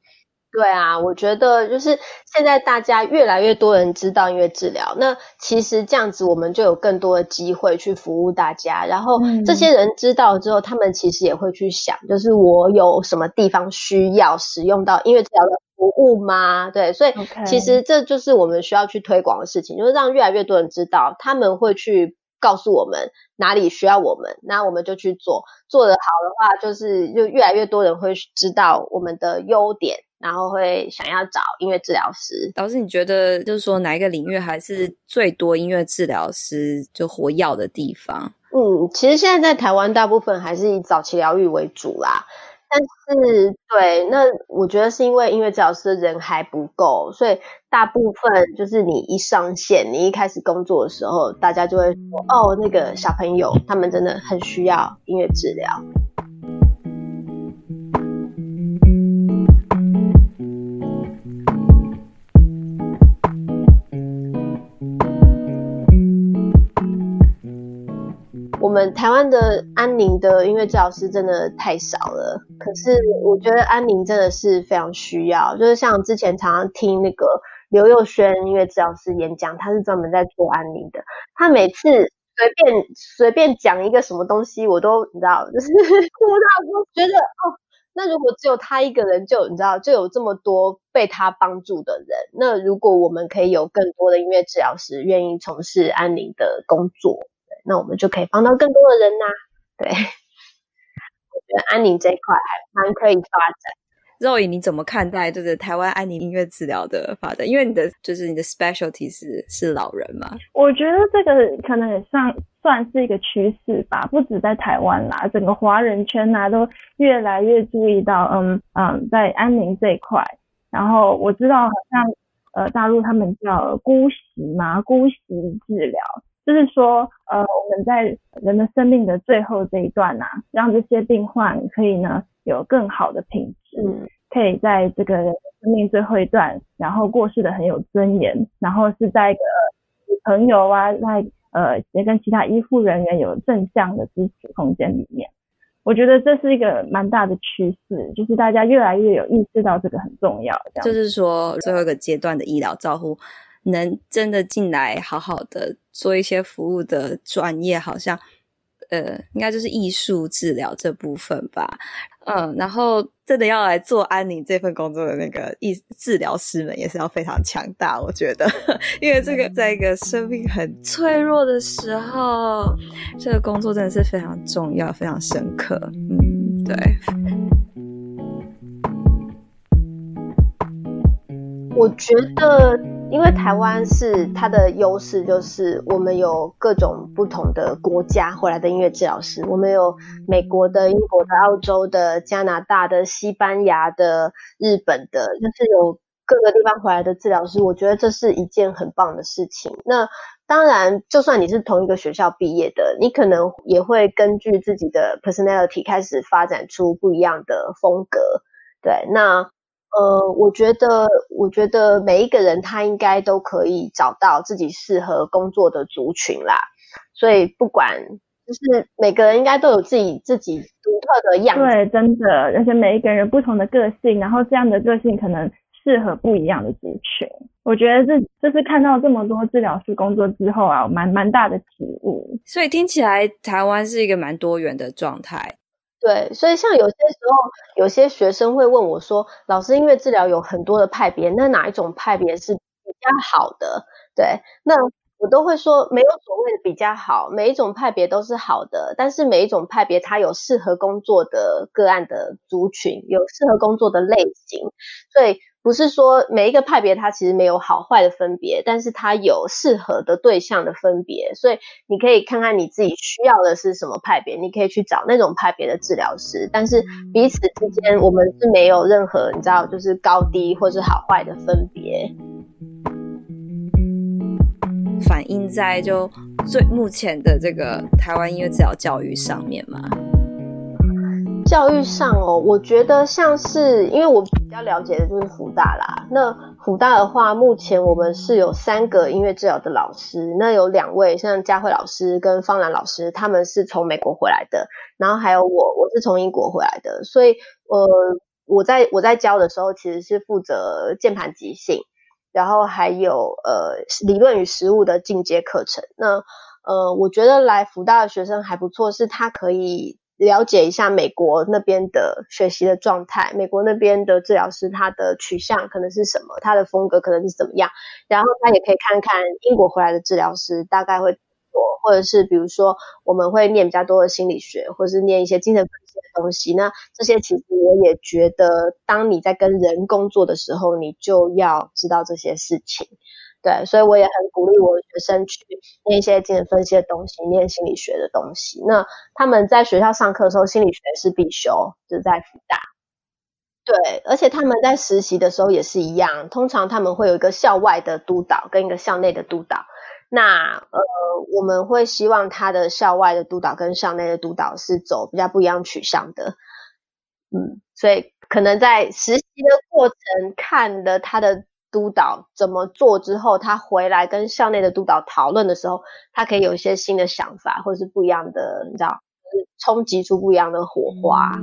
对啊，我觉得就是现在大家越来越多人知道音乐治疗，那其实这样子我们就有更多的机会去服务大家。然后这些人知道之后，他们其实也会去想，就是我有什么地方需要使用到音乐治疗的。服务吗？对，所以其实这就是我们需要去推广的事情，就是让越来越多人知道，他们会去告诉我们哪里需要我们，那我们就去做。做得好的话，就是就越来越多人会知道我们的优点，然后会想要找音乐治疗师。老师，你觉得就是说哪一个领域还是最多音乐治疗师就活跃的地方？嗯，其实现在在台湾，大部分还是以早期疗愈为主啦。但是，对，那我觉得是因为音乐治疗师的人还不够，所以大部分就是你一上线，你一开始工作的时候，大家就会说，哦，那个小朋友他们真的很需要音乐治疗。我们台湾的安宁的音乐治疗师真的太少了，可是我觉得安宁真的是非常需要。就是像之前常常听那个刘佑轩音乐治疗师演讲，他是专门在做安宁的。他每次随便随便讲一个什么东西，我都你知道，就是哭到都觉得哦，那如果只有他一个人就，就你知道就有这么多被他帮助的人。那如果我们可以有更多的音乐治疗师愿意从事安宁的工作。那我们就可以帮到更多的人呐、啊，对，我觉得安宁这一块还蛮可以发展。Zoe，你怎么看待就是台湾安宁音乐治疗的发展？因为你的就是你的 specialty 是是老人嘛？我觉得这个可能也算算是一个趋势吧，不止在台湾啦，整个华人圈呐都越来越注意到，嗯嗯，在安宁这一块。然后我知道好像呃大陆他们叫姑息嘛，姑息治疗，就是说呃我们在人的生命的最后这一段呐、啊，让这些病患可以呢有更好的品质，嗯、可以在这个生命最后一段，然后过世的很有尊严，然后是在一个朋友啊，在呃也跟其他医护人员有正向的支持空间里面。我觉得这是一个蛮大的趋势，就是大家越来越有意识到这个很重要。就是说，最后一个阶段的医疗照护，能真的进来好好的做一些服务的专业，好像。呃，应该就是艺术治疗这部分吧。嗯，然后真的要来做安宁这份工作的那个医治疗师们，也是要非常强大，我觉得，因为这个在一个生命很脆弱的时候，这个工作真的是非常重要、非常深刻。嗯，对。我觉得。因为台湾是它的优势，就是我们有各种不同的国家回来的音乐治疗师，我们有美国的、英国的、澳洲的、加拿大的、西班牙的、日本的，就是有各个地方回来的治疗师。我觉得这是一件很棒的事情。那当然，就算你是同一个学校毕业的，你可能也会根据自己的 personality 开始发展出不一样的风格。对，那。呃，我觉得，我觉得每一个人他应该都可以找到自己适合工作的族群啦。所以不管，就是每个人应该都有自己自己独特的样子。对，真的，而且每一个人不同的个性，然后这样的个性可能适合不一样的族群。我觉得这这是看到这么多治疗师工作之后啊，蛮蛮大的体悟。所以听起来台湾是一个蛮多元的状态。对，所以像有些时候，有些学生会问我说：“老师，音乐治疗有很多的派别，那哪一种派别是比较好的？”对，那我都会说，没有所谓的比较好，每一种派别都是好的，但是每一种派别它有适合工作的个案的族群，有适合工作的类型，所以。不是说每一个派别它其实没有好坏的分别，但是它有适合的对象的分别，所以你可以看看你自己需要的是什么派别，你可以去找那种派别的治疗师。但是彼此之间我们是没有任何你知道就是高低或是好坏的分别，反映在就最目前的这个台湾音乐治疗教育上面嘛。教育上哦，我觉得像是，因为我比较了解的就是福大啦。那福大的话，目前我们是有三个音乐治疗的老师，那有两位像佳慧老师跟方兰老师，他们是从美国回来的，然后还有我，我是从英国回来的。所以，呃，我在我在教的时候，其实是负责键盘即兴，然后还有呃理论与实务的进阶课程。那呃，我觉得来福大的学生还不错，是他可以。了解一下美国那边的学习的状态，美国那边的治疗师他的取向可能是什么，他的风格可能是怎么样，然后他也可以看看英国回来的治疗师大概会做，或者是比如说我们会念比较多的心理学，或是念一些精神分析的东西，那这些其实我也觉得，当你在跟人工作的时候，你就要知道这些事情。对，所以我也很鼓励我的学生去念一些精神分析的东西，念心理学的东西。那他们在学校上课的时候，心理学是必修，就是在复大。对，而且他们在实习的时候也是一样，通常他们会有一个校外的督导跟一个校内的督导。那呃，我们会希望他的校外的督导跟校内的督导是走比较不一样取向的。嗯，所以可能在实习的过程看的他的。督导怎么做之后，他回来跟校内的督导讨论的时候，他可以有一些新的想法，或者是不一样的，你知道，冲击出不一样的火花。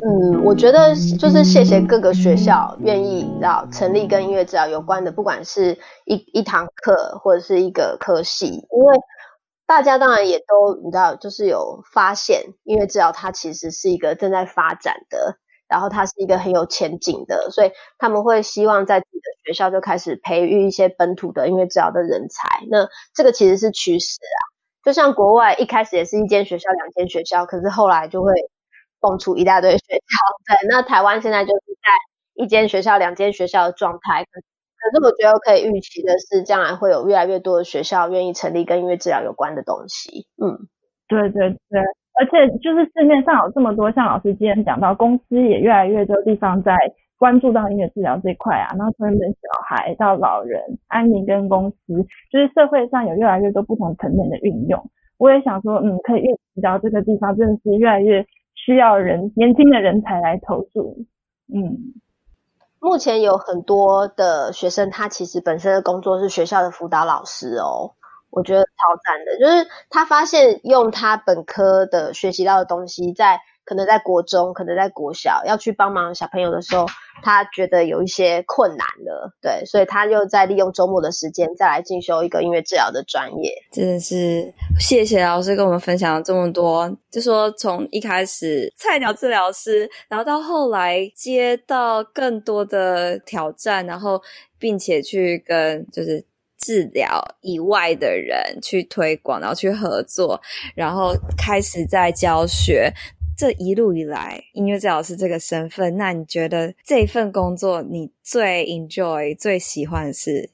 嗯，我觉得就是谢谢各个学校愿意，你知道，成立跟音乐治疗有关的，不管是一一堂课或者是一个科系，因为。大家当然也都你知道，就是有发现音乐治疗它其实是一个正在发展的，然后它是一个很有前景的，所以他们会希望在自己的学校就开始培育一些本土的音乐治疗的人才。那这个其实是趋势啊，就像国外一开始也是一间学校、两间学校，可是后来就会蹦出一大堆学校。对，那台湾现在就是在一间学校、两间学校的状态。可是我觉得可以预期的是，将来会有越来越多的学校愿意成立跟音乐治疗有关的东西。嗯，对对对，而且就是市面上有这么多，像老师今天讲到，公司也越来越多地方在关注到音乐治疗这一块啊。然后从小孩到老人，安宁跟公司，就是社会上有越来越多不同层面的运用。我也想说，嗯，可以预期到这个地方真的是越来越需要人年轻的人才来投入。嗯。目前有很多的学生，他其实本身的工作是学校的辅导老师哦，我觉得超赞的，就是他发现用他本科的学习到的东西在。可能在国中，可能在国小，要去帮忙小朋友的时候，他觉得有一些困难了，对，所以他又在利用周末的时间再来进修一个音乐治疗的专业。真的是谢谢老师跟我们分享了这么多，就说从一开始菜鸟治疗师，然后到后来接到更多的挑战，然后并且去跟就是治疗以外的人去推广，然后去合作，然后开始在教学。这一路以来，音乐治疗师这个身份，那你觉得这份工作你最 enjoy、最喜欢是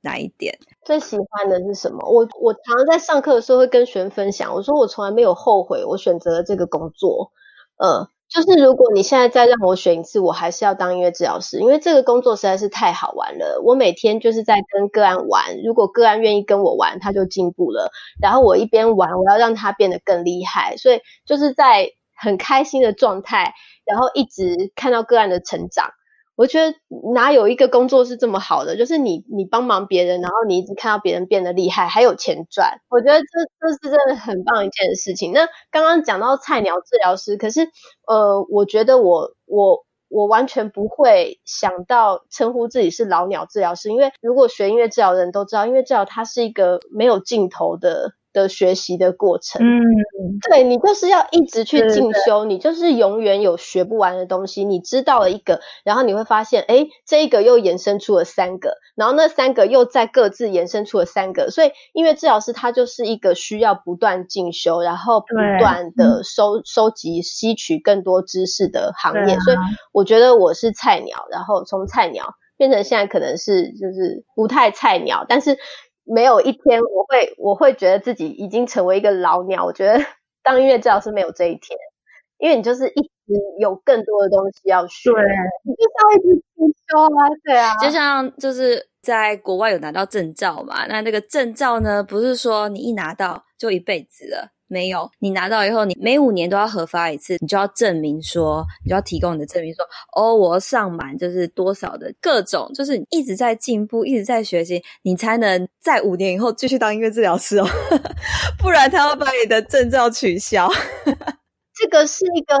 哪一点？最喜欢的是什么？我我常常在上课的时候会跟学生分享，我说我从来没有后悔我选择了这个工作。呃，就是如果你现在再让我选一次，我还是要当音乐治疗师，因为这个工作实在是太好玩了。我每天就是在跟个案玩，如果个案愿意跟我玩，他就进步了。然后我一边玩，我要让他变得更厉害，所以就是在。很开心的状态，然后一直看到个案的成长。我觉得哪有一个工作是这么好的？就是你你帮忙别人，然后你一直看到别人变得厉害，还有钱赚。我觉得这这是真的很棒一件事情。那刚刚讲到菜鸟治疗师，可是呃，我觉得我我我完全不会想到称呼自己是老鸟治疗师，因为如果学音乐治疗的人都知道，音乐治疗它是一个没有尽头的。的学习的过程，嗯，对，你就是要一直去进修，你就是永远有学不完的东西。你知道了一个，然后你会发现，哎，这一个又延伸出了三个，然后那三个又再各自延伸出了三个。所以，音乐治疗师他就是一个需要不断进修，然后不断的收收集、吸取更多知识的行业。所以，我觉得我是菜鸟，然后从菜鸟变成现在可能是就是不太菜鸟，但是。没有一天我会我会觉得自己已经成为一个老鸟。我觉得 当音乐治疗师没有这一天，因为你就是一直有更多的东西要学，对，你就是要一直进修啊，对啊。就像就是在国外有拿到证照嘛，那那个证照呢，不是说你一拿到就一辈子了。没有，你拿到以后，你每五年都要核发一次，你就要证明说，你就要提供你的证明说，哦，我上满就是多少的各种，就是一直在进步，一直在学习，你才能在五年以后继续当音乐治疗师哦，不然他要把你的证照取消。这个是一个。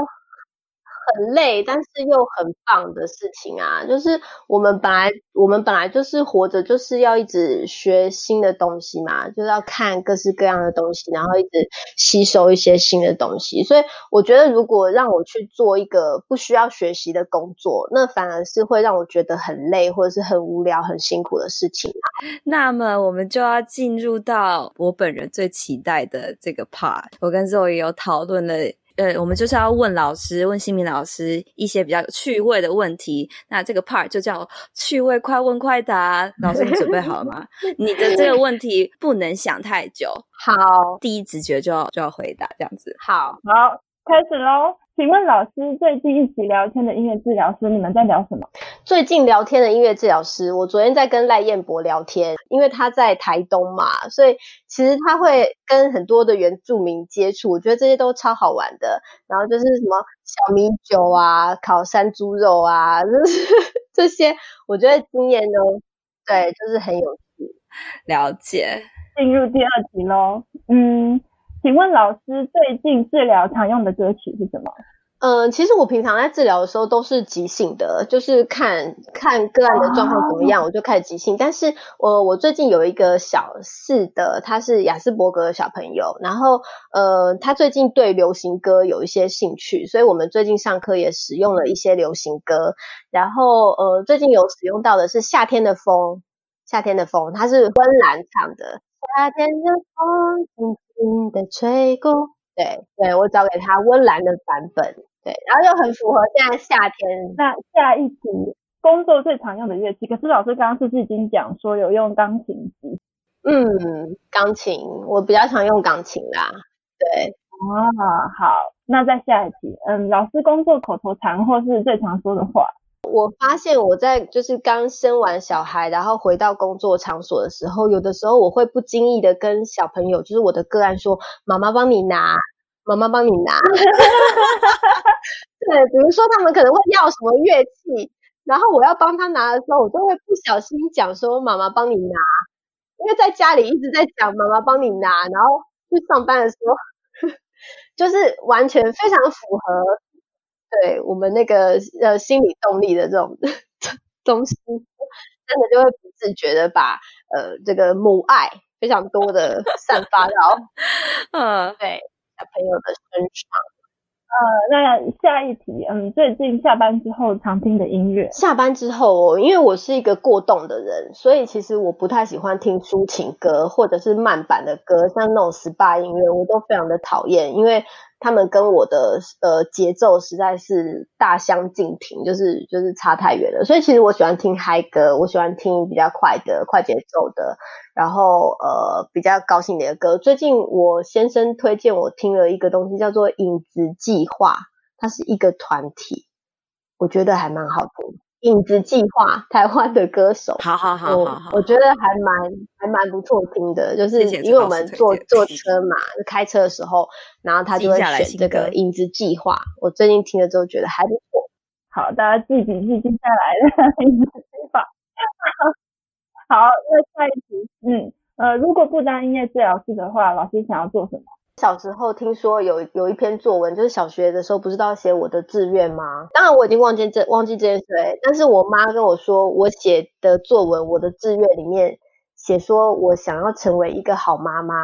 很累，但是又很棒的事情啊！就是我们本来我们本来就是活着，就是要一直学新的东西嘛，就是要看各式各样的东西，然后一直吸收一些新的东西。所以我觉得，如果让我去做一个不需要学习的工作，那反而是会让我觉得很累，或者是很无聊、很辛苦的事情。那么我们就要进入到我本人最期待的这个 part。我跟 Zoe 有讨论了。呃，我们就是要问老师，问新民老师一些比较有趣味的问题。那这个 part 就叫趣味快问快答。老师，你准备好了吗？你的这个问题不能想太久。好，第一直觉就要就要回答这样子。好，好，开始喽。请问老师，最近一起聊天的音乐治疗师，你们在聊什么？最近聊天的音乐治疗师，我昨天在跟赖彦博聊天，因为他在台东嘛，所以其实他会跟很多的原住民接触，我觉得这些都超好玩的。然后就是什么小米酒啊，烤山猪肉啊，就是这些，我觉得经验都对，就是很有趣。了解，进入第二题喽。嗯。请问老师，最近治疗常用的歌曲是什么？嗯，其实我平常在治疗的时候都是即兴的，就是看看个案的状况怎么样，我就开始即兴。但是我我最近有一个小四的，他是雅斯伯格的小朋友，然后呃，他最近对流行歌有一些兴趣，所以我们最近上课也使用了一些流行歌。然后呃，最近有使用到的是《夏天的风》，夏天的风，它是温岚唱的。夏天的风，轻轻的吹过。对对，我找给他温岚的版本。对，然后又很符合现在夏天。那下一题，工作最常用的乐器，可是老师刚刚是不是已经讲说有用钢琴机？嗯，钢琴，我比较常用钢琴啦。对，啊，好，那再下一题，嗯，老师工作口头禅或是最常说的话。我发现我在就是刚生完小孩，然后回到工作场所的时候，有的时候我会不经意的跟小朋友，就是我的个案说：“妈妈帮你拿，妈妈帮你拿。”对，比如说他们可能会要什么乐器，然后我要帮他拿的时候，我都会不小心讲说：“妈妈帮你拿。”因为在家里一直在讲“妈妈帮你拿”，然后去上班的时候，就是完全非常符合。对我们那个呃心理动力的这种东西，真的就会不自觉的把呃这个母爱非常多的散发到 嗯对小朋友的身上。呃，那下一题，嗯，最近下班之后常听的音乐。下班之后，因为我是一个过动的人，所以其实我不太喜欢听抒情歌或者是慢板的歌，像那种 SPA 音乐，我都非常的讨厌，因为。他们跟我的呃节奏实在是大相径庭，就是就是差太远了。所以其实我喜欢听嗨歌，我喜欢听比较快的快节奏的，然后呃比较高兴点的歌。最近我先生推荐我听了一个东西，叫做影子计划，它是一个团体，我觉得还蛮好听。影子计划，台湾的歌手，好好好好好，我觉得还蛮还蛮不错听的，就是因为我们坐坐车嘛，开车的时候，然后他就会选这个影子计划，我最近听了之后觉得还不错。好，大家记笔记记下来的 影子计划。好，那下一题，嗯呃，如果不当音乐治疗师的话，老师想要做什么？小时候听说有有一篇作文，就是小学的时候不知道写我的志愿吗？当然我已经忘记这忘记这件事，但是我妈跟我说，我写的作文，我的志愿里面写说我想要成为一个好妈妈，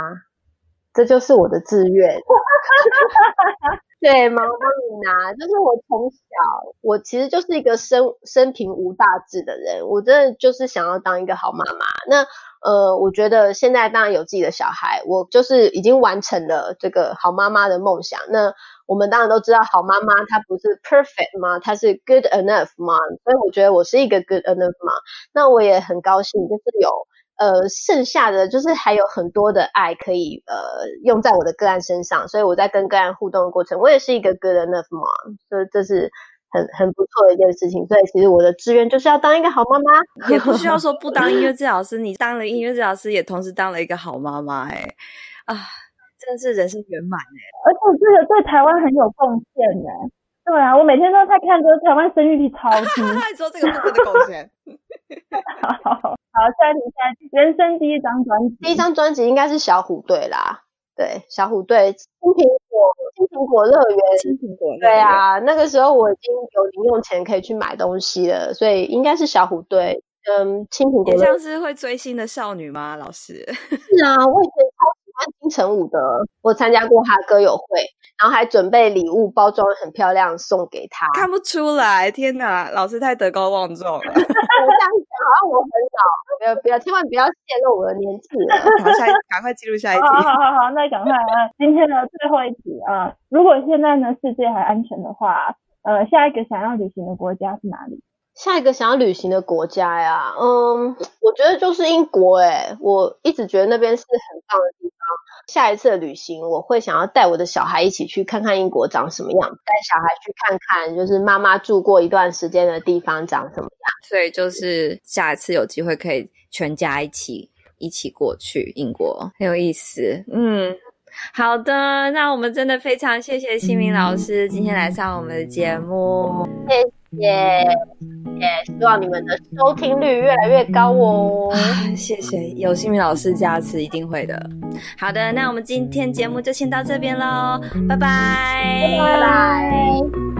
这就是我的志愿。对，妈妈帮你拿，就是我从小，我其实就是一个生生平无大志的人，我真的就是想要当一个好妈妈。那呃，我觉得现在当然有自己的小孩，我就是已经完成了这个好妈妈的梦想。那我们当然都知道，好妈妈她不是 perfect 吗？她是 good enough 吗？所以我觉得我是一个 good enough 嘛。那我也很高兴，就是有。呃，剩下的就是还有很多的爱可以呃用在我的个案身上，所以我在跟个案互动的过程，我也是一个 good enough mom，所以这是很很不错的一件事情。所以其实我的志愿就是要当一个好妈妈，也不需要说不当音乐治疗师，你当了音乐治疗师，也同时当了一个好妈妈，哎啊，真的是人生圆满哎，而且这个对台湾很有贡献哎。对啊，我每天都在看，就是台湾生育率超低。你说这个部分的贡献。好，好，好，下一题，下一题，人生第一张专辑，第一张专辑应该是小虎队啦。对，小虎队，青苹果，青苹果乐园，青苹果乐园。对啊，那个时候我已经有零用钱可以去买东西了，所以应该是小虎队。嗯，青苹果。也像是会追星的少女吗？老师？是啊，我以前超喜欢金城武的，我参加过他歌友会。然后还准备礼物，包装很漂亮送给他。看不出来，天哪，老师太德高望重了。我这样讲好像我很老，不要不要，千万不要泄露我的年纪了。好，下一赶快记录下一题。好好好好，那赶快啊！今天的最后一题啊，如果现在呢世界还安全的话，呃，下一个想要旅行的国家是哪里？下一个想要旅行的国家呀，嗯，我觉得就是英国诶，我一直觉得那边是很棒的地方。下一次的旅行，我会想要带我的小孩一起去看看英国长什么样，带小孩去看看就是妈妈住过一段时间的地方长什么样。所以就是下一次有机会可以全家一起一起过去英国，很有意思。嗯，好的，那我们真的非常谢谢新民老师今天来上我们的节目，谢谢。也、yeah, 希望你们的收听率越来越高哦！谢谢，有新民老师加持，一定会的。好的，那我们今天节目就先到这边喽，拜拜，拜拜。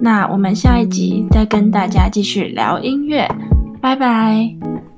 那我们下一集再跟大家继续聊音乐拜拜。